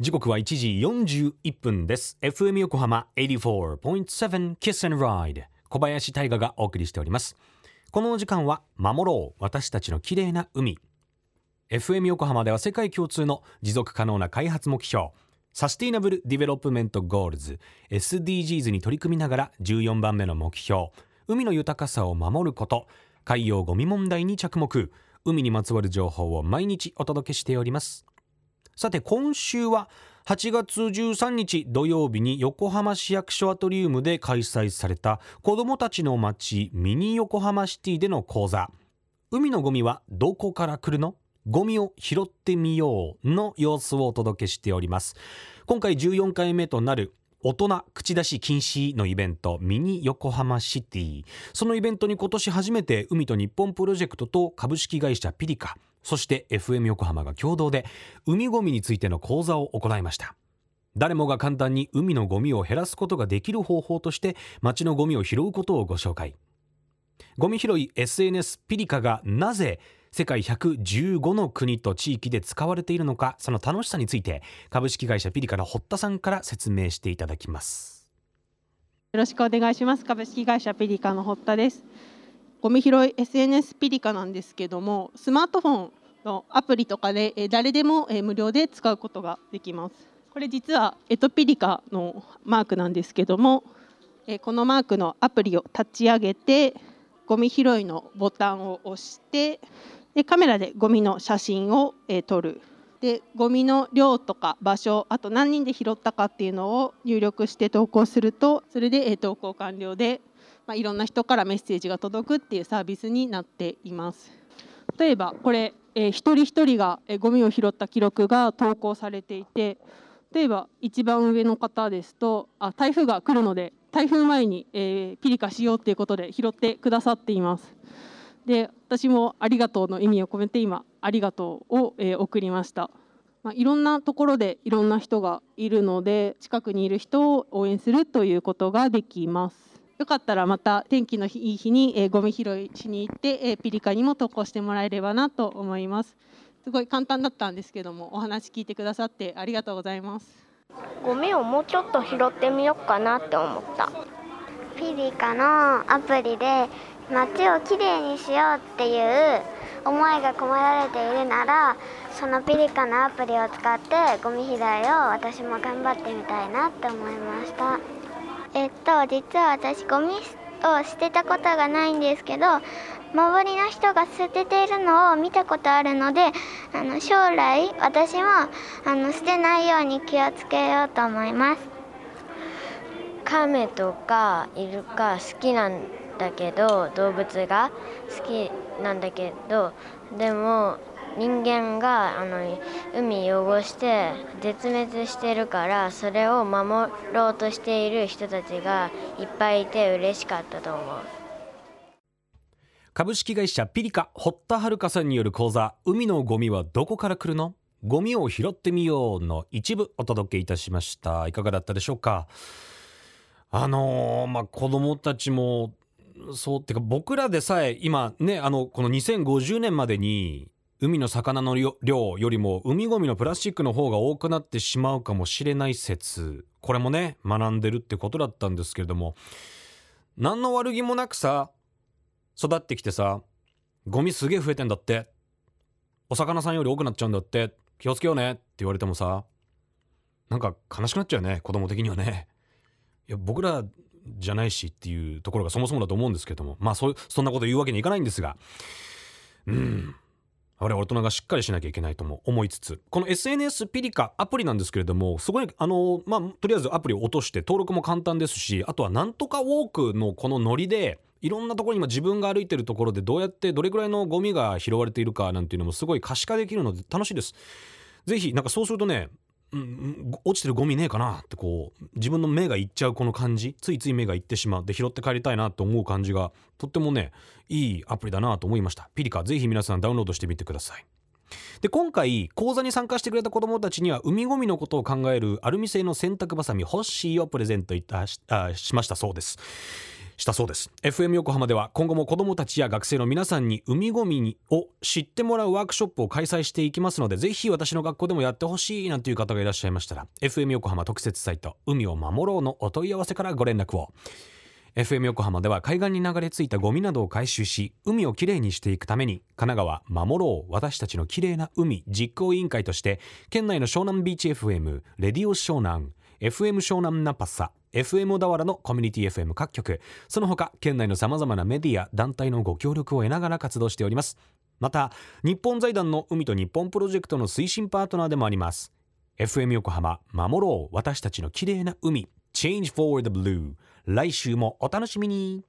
時刻は1時41分です。FM 横浜84.7 Kiss and Ride 小林大賀がお送りしております。この時間は守ろう。私たちの綺麗な海。FM 横浜では世界共通の持続可能な開発目標。 Sustainable Development Goals。SDGs に取り組みながら14番目の目標。海の豊かさを守ること。海洋ゴミ問題に着目。海にまつわる情報を毎日お届けしております。さて今週は8月13日土曜日に横浜市役所アトリウムで開催された子どもたちの街ミニ横浜シティでの講座。海のゴミはどこから来るの？ゴミを拾ってみようの様子をお届けしております。今回14回目となる大人口出し禁止のイベントミニ横浜シティ。そのイベントに今年初めて海と日本プロジェクトと株式会社ピリカそして FM 横浜が共同で海ごみについての講座を行いました。誰もが簡単に海のゴミを減らすことができる方法として街のゴミを拾うことをご紹介。ゴミ拾い SNS ピリカがなぜ世界115の国と地域で使われているのかその楽しさについて株式会社ピリカの堀田さんから説明していただきます。よろしくお願いします。株式会社ピリカの堀田です。ゴミ拾い SNS ピリカなんですけどもスマートフォンアプリとかで誰でも無料で使うことができます。これ実はエトピリカのマークなんですけどもこのマークのアプリを立ち上げてゴミ拾いのボタンを押してでカメラでゴミの写真を撮る。でゴミの量とか場所あと何人で拾ったかっていうのを入力して投稿するとそれで投稿完了で、まあ、いろんな人からメッセージが届くっていうサービスになっています。例えばこれえー、一人一人が、えー、ゴミを拾った記録が投稿されていて例えば一番上の方ですとあ台風が来るので台風前に、え、ピリカしようということで拾ってくださっています。で私も「ありがとう」の意味を込めて今「ありがとうを」え、送りました。まあ、いろんなところでいろんな人がいるので近くにいる人を応援するということができます。よかったらまた天気のいい日に、えー、ゴミ拾いしに行って、えー、ピリカにも投稿してもらえればなと思います。すごい簡単だったんですけどもお話聞いてくださってありがとうございます。ゴミをもうちょっと拾ってみようかなって思った。ピリカのアプリで街をきれいにしようっていう思いが込められているならそのピリカのアプリを使ってゴミ拾いを私も頑張ってみたいなって思いました。と実は私ゴミを捨てたことがないんですけど周りの人が捨てているのを見たことあるのであの将来私もあの捨てないように気をつけようと思います。カメとかイルカ好きなんだけど動物が好きなんだけどでも人間があの海汚して絶滅してるからそれを守ろうとしている人たちがいっぱいいて嬉しかったと思う。株式会社ピリカ堀田遥さんによる講座「海のゴミはどこから来るの?」ゴミを拾ってみようの一部お届けいたしました。いかがだったでしょうか？あのー、まあ子供たちもそうってか僕らでさえ今ねあのこの2050年までに海の魚の量よりも海ごみのプラスチックの方が多くなってしまうかもしれない説。これもね学んでるってことだったんですけれども。何の悪気もなくさ育ってきてさゴミすげえ増えてんだって。お魚さんより多くなっちゃうんだって。気をつけようね。って言われてもさなんか悲しくなっちゃうよね。子供的にはね。いや僕らじゃないしっていうところがそもそもだと思うんですけども。まあそそんなこと言うわけにいかないんですが。うん。我々大人がしっかりしなきゃいけないとも思いつつこの SNS ピリカアプリなんですけれどもすごいあのまあとりあえずアプリを落として登録も簡単ですしあとはなんとかウォークのこのノリでいろんなところに今自分が歩いてるところでどうやってどれくらいのゴミが拾われているかなんていうのもすごい可視化できるので楽しいです。ぜひなんかそうするとね落ちてるゴミねえかなってこう自分の目がいっちゃうこの感じ。ついつい目がいってしまう。で拾って帰りたいなと思う感じがとってもねいいアプリだなと思いました。ピリカぜひ皆さんダウンロードしてみてください。で今回講座に参加してくれた子どもたちには海ごみのことを考えるアルミ製の洗濯バサミホッシーをプレゼントいたしあしましたそうです。したそうです。FM 横浜では今後も子どもたちや学生の皆さんに海ごみを知ってもらうワークショップを開催していきますのでぜひ私の学校でもやってほしいなんていう方がいらっしゃいましたら FM 横浜特設サイト「海を守ろう」のお問い合わせからご連絡を。FM 横浜では海岸に流れ着いたゴミなどを回収し海をきれいにしていくために神奈川守ろう私たちのきれいな海実行委員会として県内の湘南ビーチ FM レディオ湘南 FM 湘南ナパサ FM 小田原のコミュニティ FM 各局。その他県内のさまざまなメディア団体のご協力を得ながら活動しております。また日本財団の海と日本プロジェクトの推進パートナーでもあります。FM 横浜守ろう私たちの綺麗な海。Change for the Blue 来週もお楽しみに。